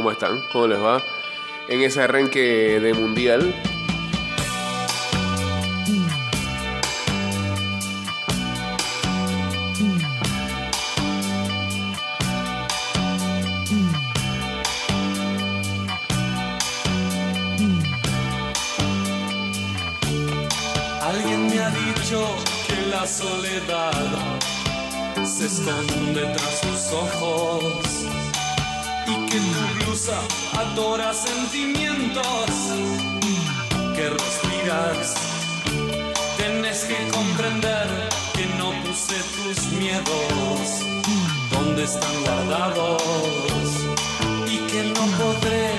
¿Cómo están? ¿Cómo les va? En ese arranque de mundial. Alguien me ha dicho que la soledad se esconde tras sus ojos blusa adora sentimientos que respiras. Tienes que comprender que no puse tus miedos donde están guardados y que no podré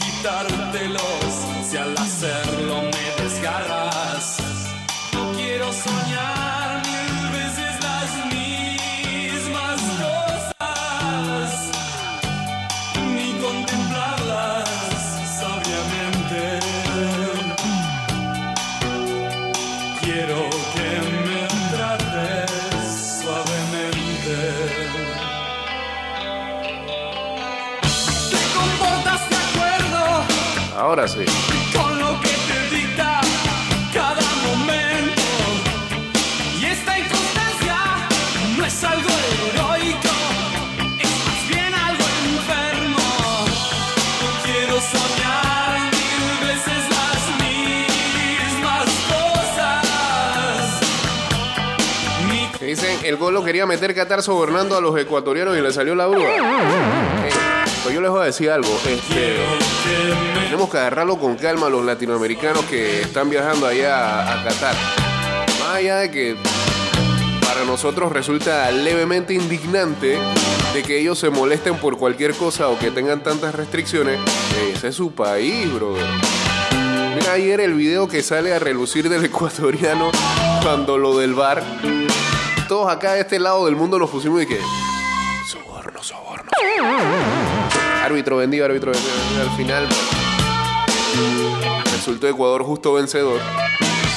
quitártelos si al hacerlo Ahora sí. con lo que te dicta cada momento. Y esta inconstancia no es algo heroico, es más bien algo enfermo. No quiero soñar mil veces las mismas cosas. Dicen, el gol lo quería meter Qatar sobornando a los ecuatorianos y le salió la brúa. Eh, pues yo les voy a decir algo. Este, tenemos que agarrarlo con calma a los latinoamericanos que están viajando allá a, a Qatar. Más allá de que para nosotros resulta levemente indignante de que ellos se molesten por cualquier cosa o que tengan tantas restricciones, ese es su país, brother. Mira ayer el video que sale a relucir del ecuatoriano cuando lo del bar. Todos acá de este lado del mundo nos pusimos y que. Soborno, soborno. Árbitro vendido, árbitro vendido. Al final. Resultó Ecuador justo vencedor.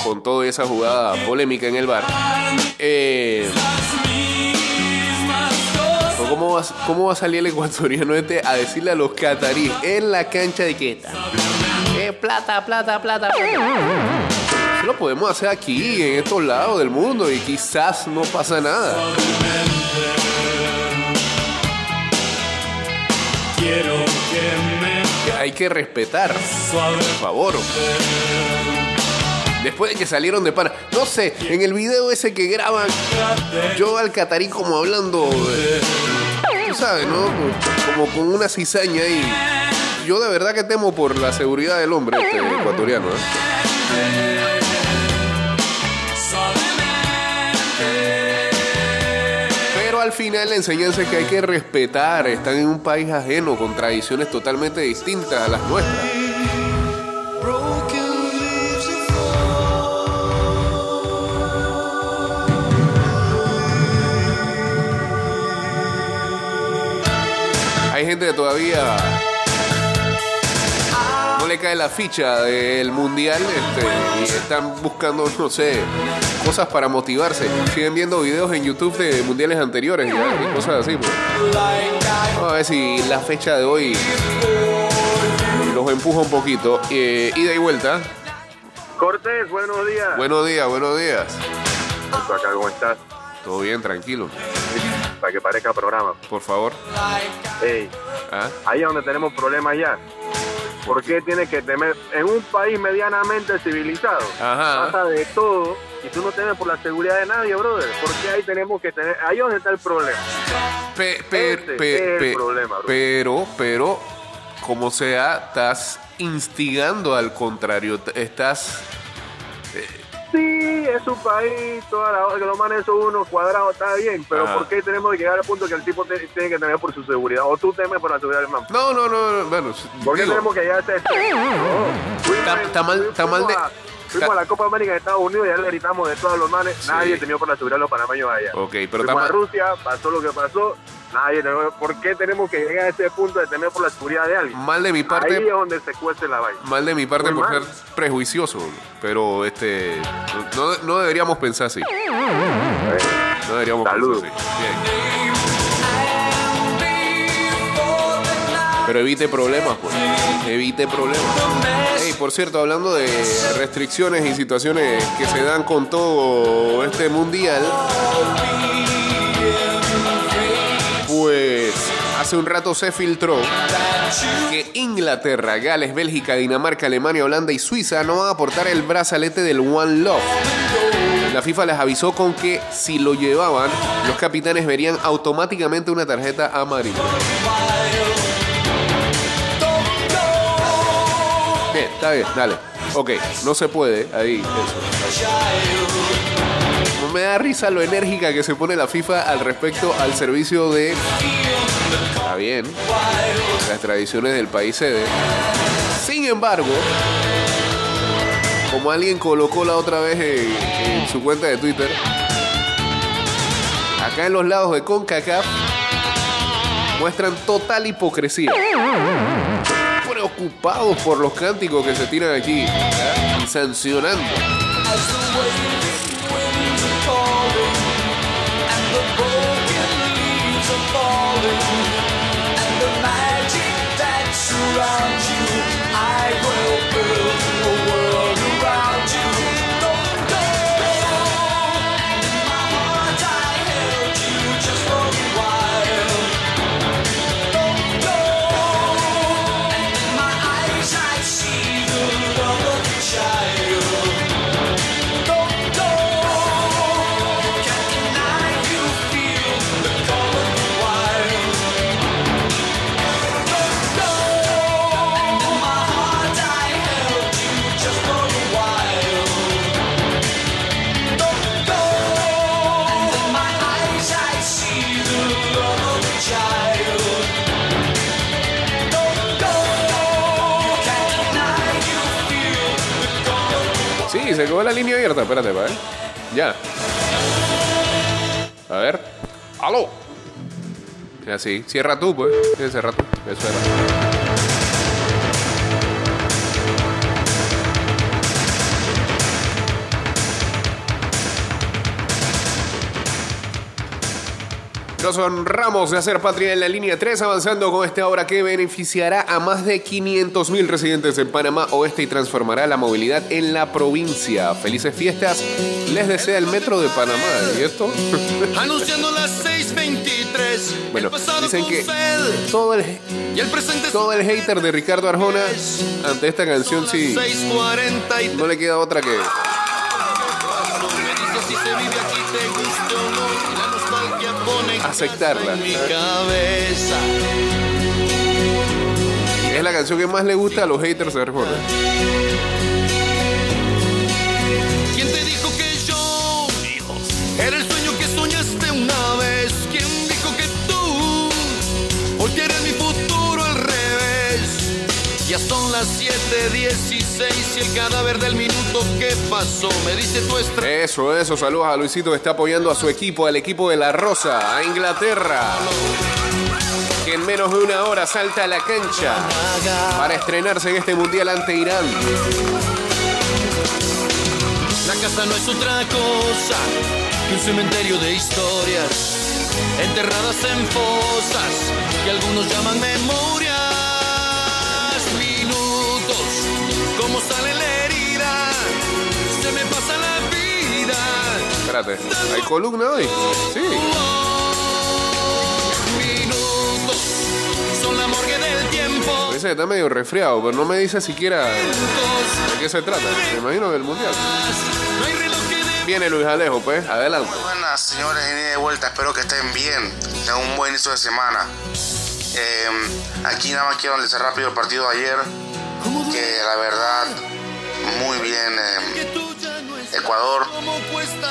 Con toda esa jugada polémica en el bar. Eh, ¿cómo, va, ¿Cómo va a salir el ecuatoriano este a decirle a los cataríes en la cancha de queta? Eh, plata, plata, plata, lo podemos hacer aquí, en estos lados del mundo, y quizás no pasa nada. Quiero que me Hay que respetar, suave. por favor. Después de que salieron de pana. No sé, en el video ese que graban, yo al catarí como hablando. eh, Tú sabes, ¿no? Como con una cizaña ahí. Yo de verdad que temo por la seguridad del hombre este ecuatoriano. ¿eh? Al final la enseñanza es que hay que respetar. Están en un país ajeno con tradiciones totalmente distintas a las nuestras. Hay gente que todavía no le cae la ficha del mundial este, y están buscando, no sé, cosas para motivarse. Siguen viendo videos en YouTube de mundiales anteriores ya, y cosas así. pues. Vamos a ver si la fecha de hoy los empuja un poquito. Eh, ida y vuelta. Cortés, buenos días. Buenos días, buenos días. Acá, ¿cómo estás? Todo bien, tranquilo. Para que parezca programa. Por favor. Ey, ¿Ah? ahí es donde tenemos problemas ya. ¿Por qué tiene que temer en un país medianamente civilizado? Ajá. Pasa de todo y tú no temes por la seguridad de nadie, brother. ¿Por qué ahí tenemos que tener? Ahí es donde está el problema. Pe- pe- Ese pe- es el pe- problema, bro. pero, pero, como sea, estás instigando al contrario. Estás. Sí, es su país, toda la hora que los manes son unos cuadrados, está bien. Pero Ajá. ¿por qué tenemos que llegar al punto que el tipo te- tiene que temer por su seguridad? ¿O tú temes por la seguridad del man? No, no, no, no, bueno, ¿Por qué tenemos que llegar a ese? No. Está- mal- está mal de- a- Fuimos a la Copa América de Estados Unidos y ya le gritamos de todos los manes. Sí. Nadie temió por la seguridad de los panameños allá. Ok, pero Fuimos a Rusia, pasó lo que pasó. Nadie. ¿Por qué tenemos que llegar a ese punto de temer por la seguridad de alguien? mal de mi parte. Ahí es donde se cuece la vaina. Mal de mi parte Muy por mal. ser prejuicioso, pero este no, no deberíamos pensar así. No deberíamos Saludos. pensar así. Bien. Pero evite problemas, pues. Evite problemas. Hey, por cierto, hablando de restricciones y situaciones que se dan con todo este mundial, pues hace un rato se filtró que Inglaterra, Gales, Bélgica, Dinamarca, Alemania, Holanda y Suiza no van a aportar el brazalete del One Love. La FIFA les avisó con que si lo llevaban, los capitanes verían automáticamente una tarjeta amarilla. Está bien, dale. Ok, no se puede, ahí, eso. Me da risa lo enérgica que se pone la FIFA al respecto al servicio de... Está bien, las tradiciones del país sede. Sin embargo, como alguien colocó la otra vez en, en su cuenta de Twitter, acá en los lados de CONCACAF muestran total hipocresía. Preocupados por los cánticos que se tiran aquí ¿eh? y sancionando. Se quedó la línea abierta. Espérate, pa, ¿eh? Ya. A ver. ¡Aló! Así. Cierra tú, pues. Cierra tú. Eso era. Nos honramos de hacer patria en la línea 3, avanzando con esta obra que beneficiará a más de 500 mil residentes en Panamá Oeste y transformará la movilidad en la provincia. Felices fiestas, les desea el Metro de Panamá. ¿Y esto? Anunciando las 6:23. Bueno, dicen que todo el, todo el hater de Ricardo Arjona ante esta canción sí 6:43. no le queda otra que Aceptarla. es la canción que más le gusta a los haters de Arjona. ¿Quién te dijo que yo era el sueño las 7:16 y el cadáver del minuto que pasó me dice tu estrella. Eso, eso, saludos a Luisito que está apoyando a su equipo, al equipo de La Rosa, a Inglaterra, que en menos de una hora salta a la cancha para estrenarse en este mundial ante Irán. La casa no es otra cosa que un cementerio de historias enterradas en fosas que algunos llaman memorias. Espérate, ¿hay columna hoy? Sí. Minutos, son la morgue del tiempo. Dice que está medio resfriado, pero no me dice siquiera de qué se trata. Me imagino del mundial. Viene Luis Alejo, pues, adelante. Muy buenas, señores, y de vuelta. Espero que estén bien. Tengan un buen inicio de semana. Eh, aquí nada más quiero analizar rápido el partido de ayer. Que la verdad, muy bien. eh, Ecuador,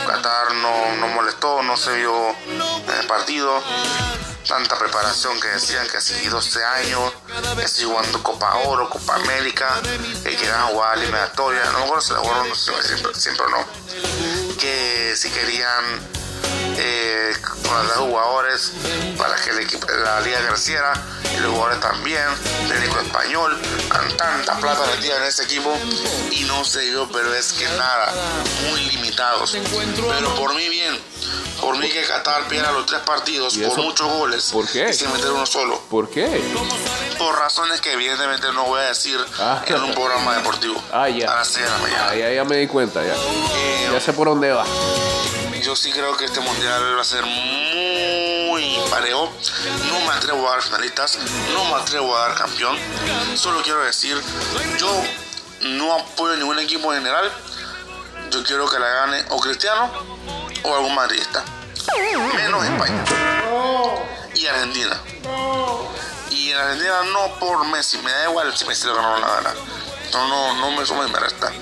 Qatar no, no molestó, no se vio en el partido. Tanta preparación que decían que así 12 años, que así jugando Copa Oro, Copa América, que querían jugar eliminatoria. No me acuerdo si la jugaron siempre, siempre no. Que si querían eh, con los jugadores para que el equipo, la liga creciera y los jugadores también, técnico español, tanta plata metida en ese equipo y no sé yo, pero es que nada, muy limitados. Pero por mí bien, por mí que Qatar pierda los tres partidos ¿Y por muchos goles ¿Por qué? y sin meter uno solo. ¿Por qué? Por razones que evidentemente no voy a decir Ah. en un programa deportivo. Ah, ya. A las 6 de la mañana. Ah, ya, ya me di cuenta, ya. Eh, Ya sé por dónde va. Yo sí creo que este mundial va a ser muy parejo. No me atrevo a dar finalistas, no me atrevo a dar campeón. Solo quiero decir, yo no apoyo ningún equipo en general. Yo quiero que la gane o Cristiano o algún madridista. Menos España. Y Argentina. Y en Argentina no por Messi, me da igual si Messi lo ganó la gana. No, no, no me suma y me resta.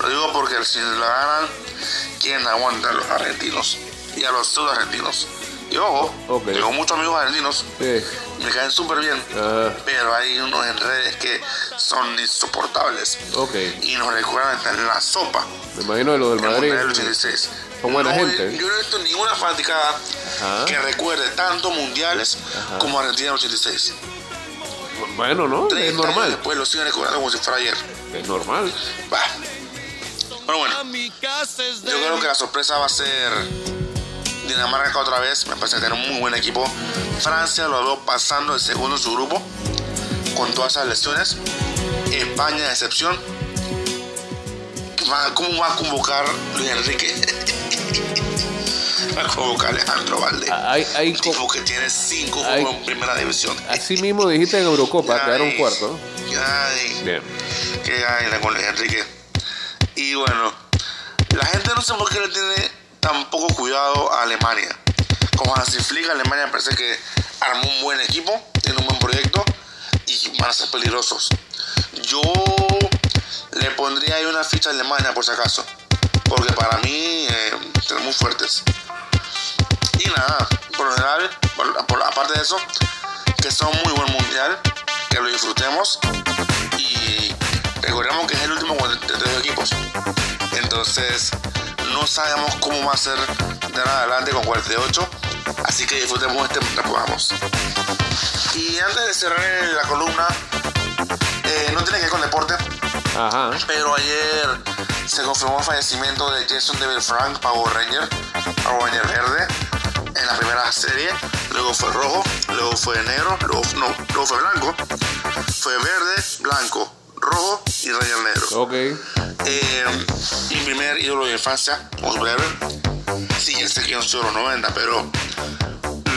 Lo digo porque si la ganan, ¿quién aguanta a los argentinos? Y a los pseudo argentinos. Y ojo, tengo muchos amigos argentinos, Sí. me caen súper bien, Ah, pero hay unos en redes que son insoportables. ok. Y nos recuerdan estar en la sopa. Me imagino de lo del Madrid. Del 86. Son buena No, gente. Yo no he visto ninguna fanaticada Ajá. que recuerde tanto mundiales como Argentina en el 86. Bueno, ¿no? 30 Es normal. Después lo siguen recordando como si fuera ayer. Es normal. Va. Pero bueno, yo creo que la sorpresa va a ser Dinamarca otra vez. Me parece que tiene un muy buen equipo. Francia lo veo pasando el segundo en su grupo con todas esas lesiones. España de excepción. ¿Cómo va a convocar Luis Enrique? va a convocar a Alejandro Valde. Hay, hay Un tipo que tiene cinco Hay- juegos en primera división. Así mismo dijiste en Eurocopa, quedaron cuarto. ay, Bien. que gana con Luis Enrique. Y bueno, la gente no sé por qué le tiene tan poco cuidado a Alemania. Como Hansi Flick, Alemania parece que armó un buen equipo, tiene un buen proyecto y van a ser peligrosos. Yo le pondría ahí una ficha a Alemania por si acaso, porque para mí eh, muy fuertes. Y nada, por lo general, aparte de eso, que son muy buen mundial, que lo disfrutemos recordemos que es el último de tres equipos. Entonces, no sabemos cómo va a ser de en adelante con 48, así que disfrutemos este mientras podamos. Y antes de cerrar la columna, eh, no tiene que ver con deporte, Ajá. pero ayer se confirmó el fallecimiento de Jason Devil Frank, Power Ranger, Power Ranger verde, en la primera serie. Luego fue rojo, luego fue negro, luego, no, luego fue blanco. Fue verde, blanco, rojo y Ranger negro. Ok. Eh, mi primer ídolo de infancia, superhéroe. Sí, ya sé que yo soy de los 90, pero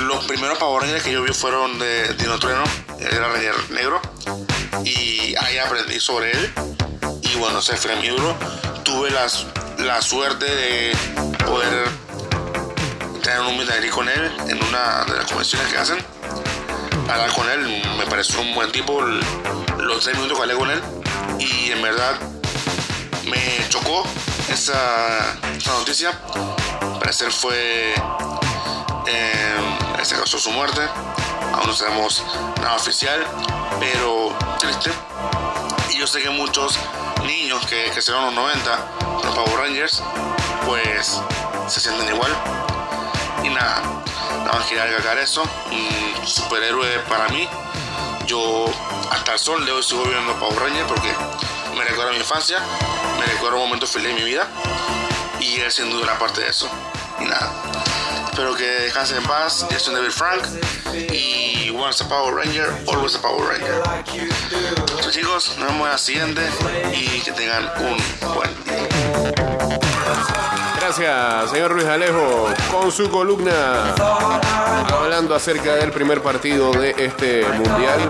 los primeros Power Rangers que yo vi fueron de Dino Trueno, era Ranger negro, y ahí aprendí sobre él. Y bueno, ese fue mi ídolo. Tuve las, la suerte de poder tener un greet con él en una de las convenciones que hacen. Hablar con él, me pareció un buen tipo. Los tres minutos que hablé con él, y en verdad me chocó esa, esa noticia. Parecer fue. Eh, se causó su muerte. Aún no sabemos nada oficial, pero triste. Y yo sé que muchos niños que, que serán los 90, los Power Rangers, pues se sienten igual. Y nada, nada más quería agregar eso. Un superhéroe para mí. Yo hasta el sol de hoy sigo viendo Power Rangers porque me recuerda a mi infancia, me recuerda un momento feliz de mi vida. Y él sin duda era parte de eso. Y nada. Espero que descansen en paz. Yo soy David Frank. Y once a Power Ranger, always a Power Ranger. Chicos, nos vemos en la siguiente y que tengan un buen día. Gracias, señor Luis Alejo, con su columna hablando acerca del primer partido de este mundial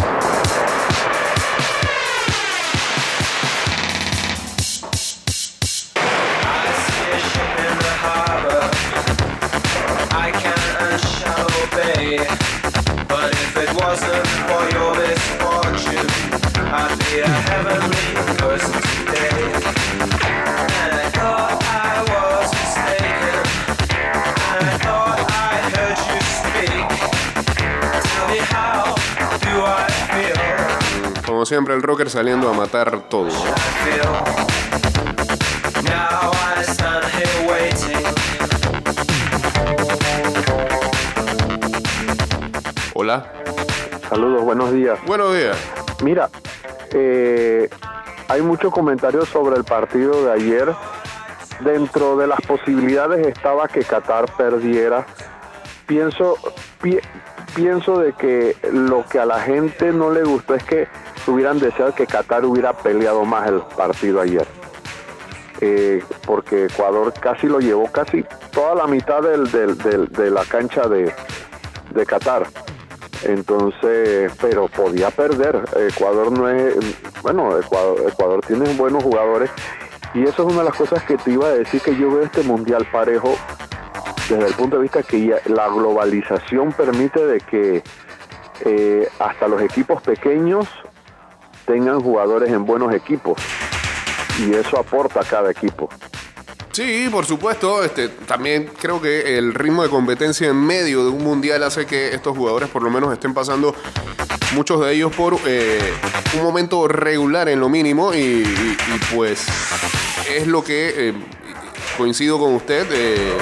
siempre, el rocker saliendo a matar todo. Hola. Saludos, buenos días. Buenos días. Mira, eh, hay muchos comentarios sobre el partido de ayer. Dentro de las posibilidades estaba que Qatar perdiera. Pienso, pi- pienso de que lo que a la gente no le gustó es que hubieran deseado que Qatar hubiera peleado más el partido ayer. Eh, porque Ecuador casi lo llevó casi toda la mitad del, del- de la cancha de, de Qatar. Entonces, pero podía perder. Ecuador no es, bueno, Ecuador, Ecuador tiene buenos jugadores y eso es una de las cosas que te iba a decir que yo veo este mundial parejo desde el punto de vista que ya la globalización permite de que eh, hasta los equipos pequeños tengan jugadores en buenos equipos y eso aporta a cada equipo. Sí, por supuesto. Este, también creo que el ritmo de competencia en medio de un mundial hace que estos jugadores por lo menos estén pasando muchos de ellos por eh, un momento regular en lo mínimo y, pues es lo que eh, coincido con usted. eh,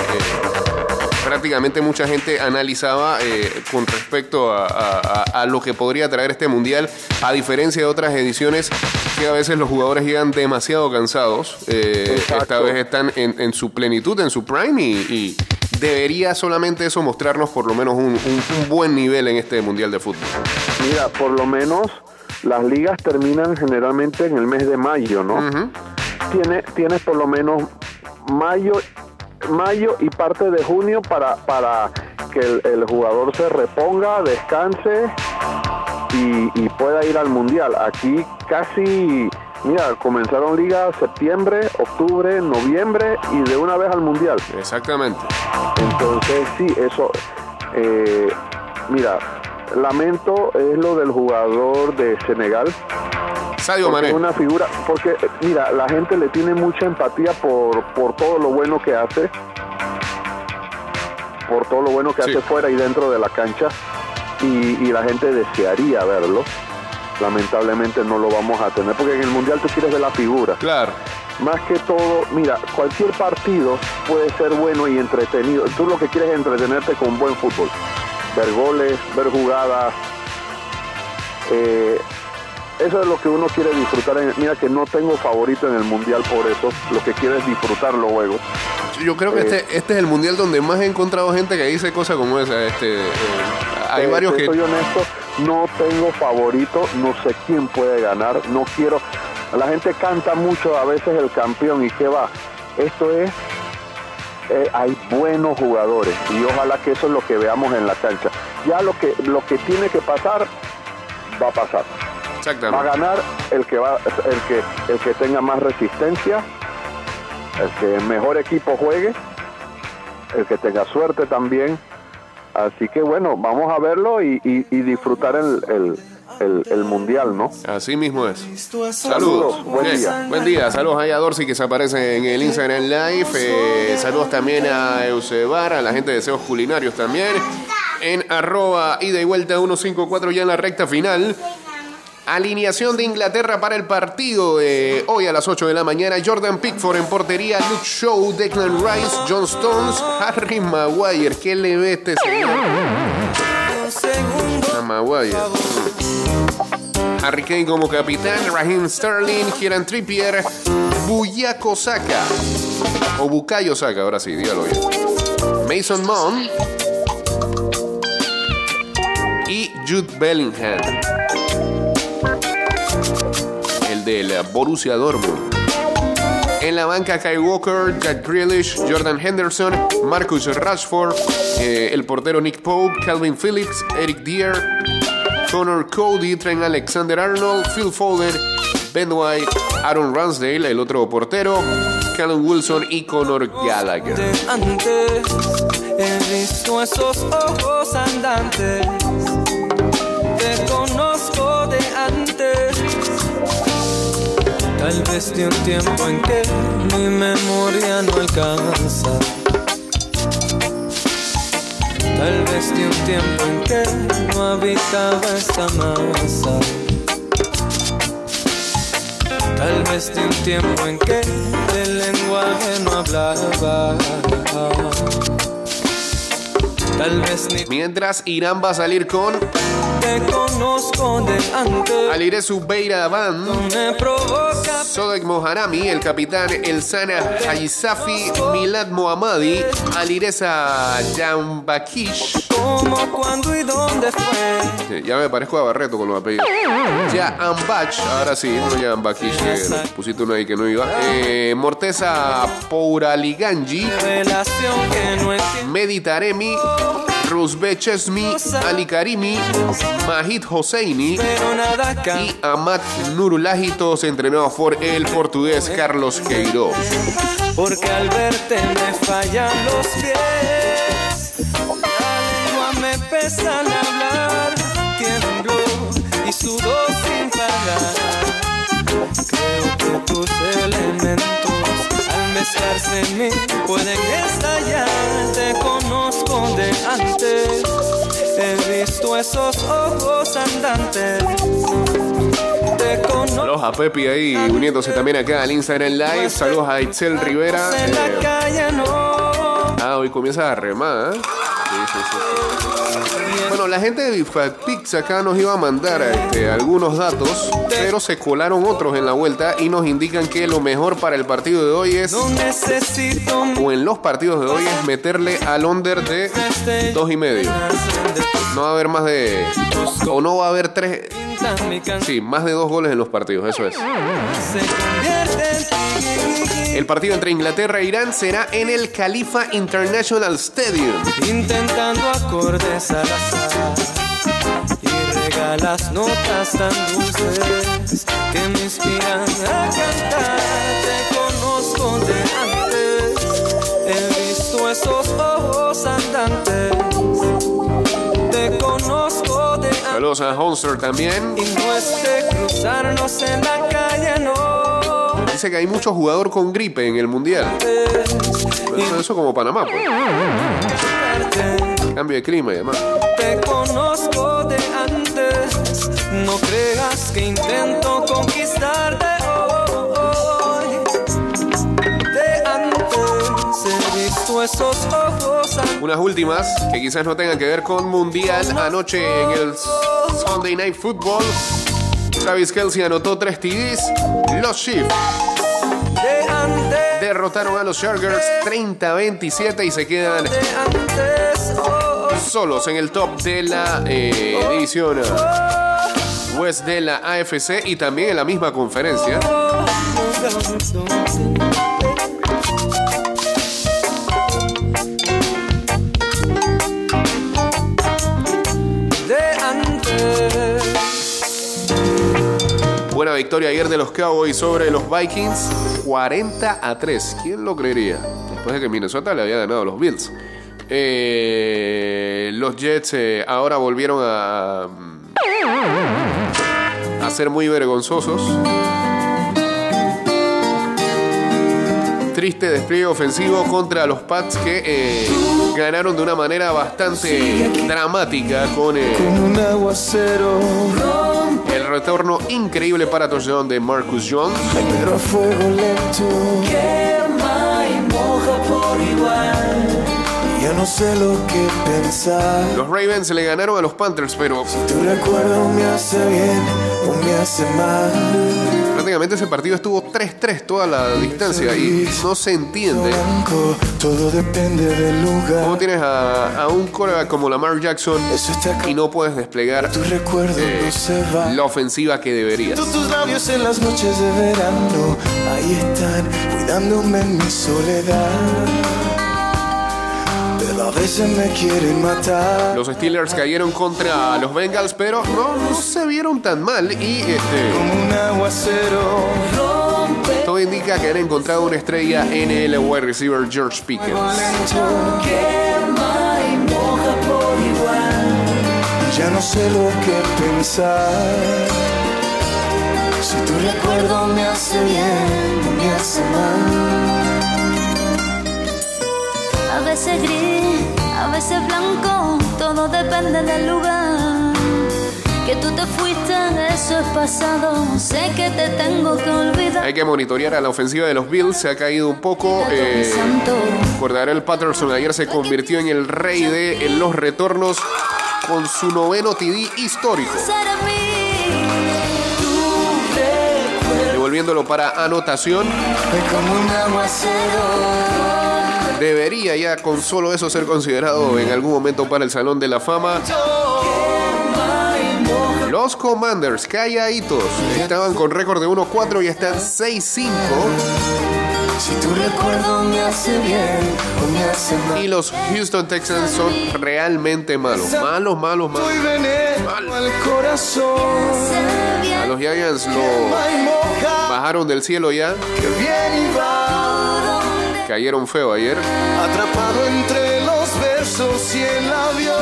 prácticamente mucha gente analizaba eh, con respecto a, a- a- a lo que podría traer este mundial, a diferencia de otras ediciones que a veces los jugadores llegan demasiado cansados. eh, esta vez están en, en su plenitud, en su prime y, y debería solamente eso mostrarnos por lo menos un, un- un buen nivel en este mundial de fútbol. Mira, por lo menos las ligas terminan generalmente en el mes de mayo, ¿no? Tiene, tienes por lo menos mayo, mayo y parte de junio para, para que el, el jugador se reponga, descanse y, y pueda ir al mundial. Aquí casi, mira, comenzaron ligas septiembre, octubre, noviembre y de una vez al mundial. Exactamente. Entonces, sí, eso. eh, mira, lamento es lo del jugador de Senegal. Sadio Mané. una figura, porque mira, la gente le tiene mucha empatía por, por todo lo bueno que hace, por todo lo bueno que Sí. hace fuera y dentro de la cancha, y, y la gente desearía verlo. Lamentablemente no lo vamos a tener, porque en el Mundial tú quieres ver la figura. Claro. Más que todo, mira, cualquier partido puede ser bueno y entretenido. Tú lo que quieres es entretenerte con buen fútbol. Ver goles, ver jugadas. Eh, eso es lo que uno quiere disfrutar. Mira que no tengo favorito en el mundial por eso. Lo que quiero es disfrutar los juegos. Yo creo que Eh, este, este es el mundial donde más he encontrado gente que dice cosas como esa. Este, eh, hay varios te que. Soy honesto, no tengo favorito. No sé quién puede ganar. No quiero. La gente canta mucho a veces el campeón y qué va. Esto es eh, hay buenos jugadores y ojalá que eso es lo que veamos en la cancha. Ya lo que lo que tiene que pasar va a pasar. Va a ganar el que va el que el que tenga más resistencia, el que mejor equipo juegue, el que tenga suerte también. Así que bueno, vamos a verlo y, y- y disfrutar el, el- el- el mundial, ¿no? Así mismo es. Saludos. Saludos. Buen día. Buen día. Saludos ahí a Dorsey que se aparece en el Instagram Live. Eh, saludos también a Eusebar, a la gente de Deseos Culinarios también. En arroba ida y vuelta 154 ya en la recta final. Alineación de Inglaterra para el partido hoy a las 8 de la mañana. Jordan Pickford en portería, Luke Shaw, Declan Rice, John Stones, Harry Maguire. ¿Qué le ve este? A Maguire. Harry Kane como capitán, Raheem Sterling, Kieran Trippier, Buyako Saka. O Bukayo Saka, ahora sí, dígalo bien. Mason Mount. Y Jude Bellingham. El del Borussia Dortmund. En la banca, Kai Walker, Jack Grealish, Jordan Henderson, Marcus Rashford, eh, el portero Nick Pope, Calvin Phillips, Eric Dier, Connor Cody, Trent Alexander Arnold, Phil Foden, Ben White Aaron Ramsdale, el otro portero, Callum Wilson y Conor Gallagher. antes. Esos ojos andantes. Te conozco de antes. Tal vez de un tiempo en que mi memoria no alcanza. Tal vez de un tiempo en que no habitaba esta masa. Tal vez de un tiempo en que el lenguaje no hablaba. Tal vez ni Mientras Irán va a salir con te conozco de antes. Zubeira Sodek Moharami, el capitán Elsana Haisafi, Milad Mohammadi, Alireza Jambakish. como, cuándo y dónde fue. Sí, Ya me parezco a Barreto con los apellidos. Ya Ambach, ahora sí, no ya Ambakish, que pusiste uno ahí que no iba. Eh, Morteza Pouraliganji. Meditaremi, Rusbe Chesmi, Ali Karimi, Mahid Hosseini y Amat Nurulahi, todos entrenados por el portugués Carlos Queiroz. Porque al verte me fallan los pies. La lengua me pesa al hablar. Tiemblo y sudo sin parar. Creo que tus elementos mezclarse en mí pueden estallar. Te conozco de antes. He visto esos ojos andantes. Te conozco. Saludos a Pepi ahí uniéndose también acá al Instagram Live. Saludos a Itzel Rivera. Eh, ah, hoy comienza a remar. ¿eh? Sí, sí, sí, la gente de Pix acá nos iba a mandar este, algunos datos, pero se colaron otros en la vuelta y nos indican que lo mejor para el partido de hoy es, o en los partidos de hoy, es meterle al under de dos y medio. No va a haber más de, o no va a haber tres, sí, más de dos goles en los partidos, eso es. El partido entre Inglaterra e Irán será en el Khalifa International Stadium. Intentando acordes al azar y regalas notas tan dulces que me inspiran a cantar. Te conozco de antes, he visto esos ojos andantes. Saludos a Honster también. Y no es de cruzarnos en la calle, no. Dice que hay mucho jugador con gripe en el mundial. Eso, eso como Panamá, pues. Cambio de clima y demás. Te conozco de antes. No creas que intento conquistarte hoy. De antes he visto esos. Unas últimas que quizás no tengan que ver con mundial. Anoche en el Sunday Night Football, Travis Kelsey anotó tres TDs. Los Chiefs derrotaron a los Chargers 30-27 y se quedan solos en el top de la eh, división West de la AFC y también en la misma conferencia. Victoria ayer de los Cowboys sobre los Vikings, 40 a 3. ¿Quién lo creería? Después de que Minnesota le había ganado a los Bills. Eh, los Jets eh, ahora volvieron a, a ser muy vergonzosos. Triste despliegue ofensivo contra los Pats que eh, ganaron de una manera bastante dramática con Un aguacero, retorno increíble para touchdown de Marcus Jones. pero a fuego lento. Quema y moja por igual. Ya no sé lo que pensar. Los Ravens le ganaron a los Panthers, pero Tu recuerdo me hace bien o me hace mal. Prácticamente ese partido estuvo 3-3 toda la distancia y no se entiende todo depende del cómo lugar. tienes a, a un quarterback como Lamar Jackson y no puedes desplegar eh, la ofensiva que deberías. Tus labios en las noches de verano, ahí están, cuidándome en mi soledad. A veces me quieren matar. Los Steelers cayeron contra los Bengals, pero no, no se vieron tan mal y este, Como un aguacero. Todo indica que han encontrado una estrella en el wide receiver George Pickens. Quema y moja por igual. Ya no sé lo que pensar. Si tu recuerdo me hace bien o me hace mal. A veces gris, a veces blanco, todo depende del lugar. Que tú te fuiste, eso es pasado. Sé que te tengo que olvidar. Hay que monitorear a la ofensiva de los Bills. Se ha caído un poco. Eh, Cordarel Patterson ayer se convirtió en el rey de en los retornos con su noveno TD histórico. Devolviéndolo para anotación. Es como un aguacero. Debería ya con solo eso ser considerado en algún momento para el Salón de la Fama. Los Commanders, calladitos, estaban con récord de 1-4 y están 6-5. Si tu recuerdo me hace bien o me hace mal. Y los Houston Texans son realmente malos. Malos, malos, malos. Al corazón. A los Giants lo bajaron del cielo ya. que bien iba. Cayeron feo ayer. Atrapado entre los versos y el avión.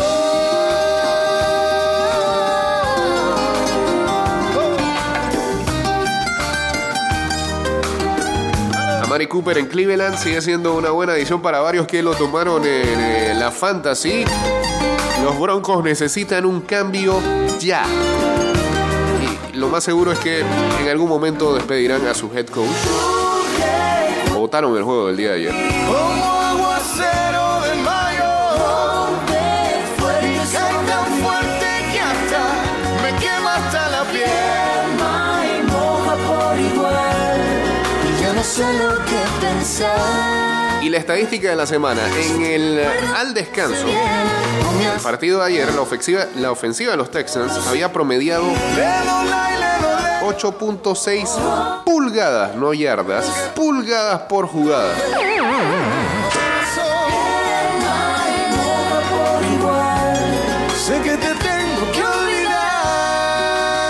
Amari Cooper en Cleveland sigue siendo una buena adición para varios que lo tomaron en eh, la fantasy. Los Broncos necesitan un cambio ya. Y lo más seguro es que en algún momento despedirán a su head coach. Votaron el juego del día de ayer. Como aguacero de mayo. Y cae tan fuerte que hasta me quema hasta la piel. Quema y moja por igual. Y ya no sé lo que pensar. Y la estadística de la semana. En el al descanso, el partido de ayer, la ofensiva, la ofensiva de los Texans había promediado 8.6 pulgadas, no yardas, pulgadas por jugada.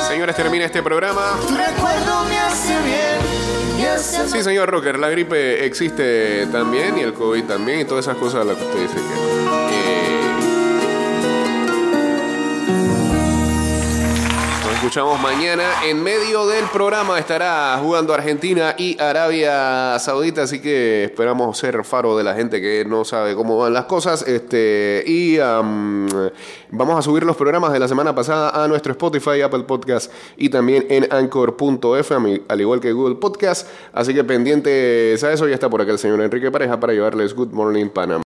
Señores, termina este programa. Sí, señor Rocker, la gripe existe también y el COVID también y todas esas cosas las que usted dice que. eh, escuchamos mañana. En medio del programa estará jugando Argentina y Arabia Saudita, así que esperamos ser faro de la gente que no sabe cómo van las cosas. Este, y am, vamos a subir los programas de la semana pasada a nuestro Spotify, Apple Podcast y también en Anchor.fm, al igual que Google Podcast. Así que pendientes a eso, ya está por acá el señor Enrique Pareja para llevarles Good Morning Panam.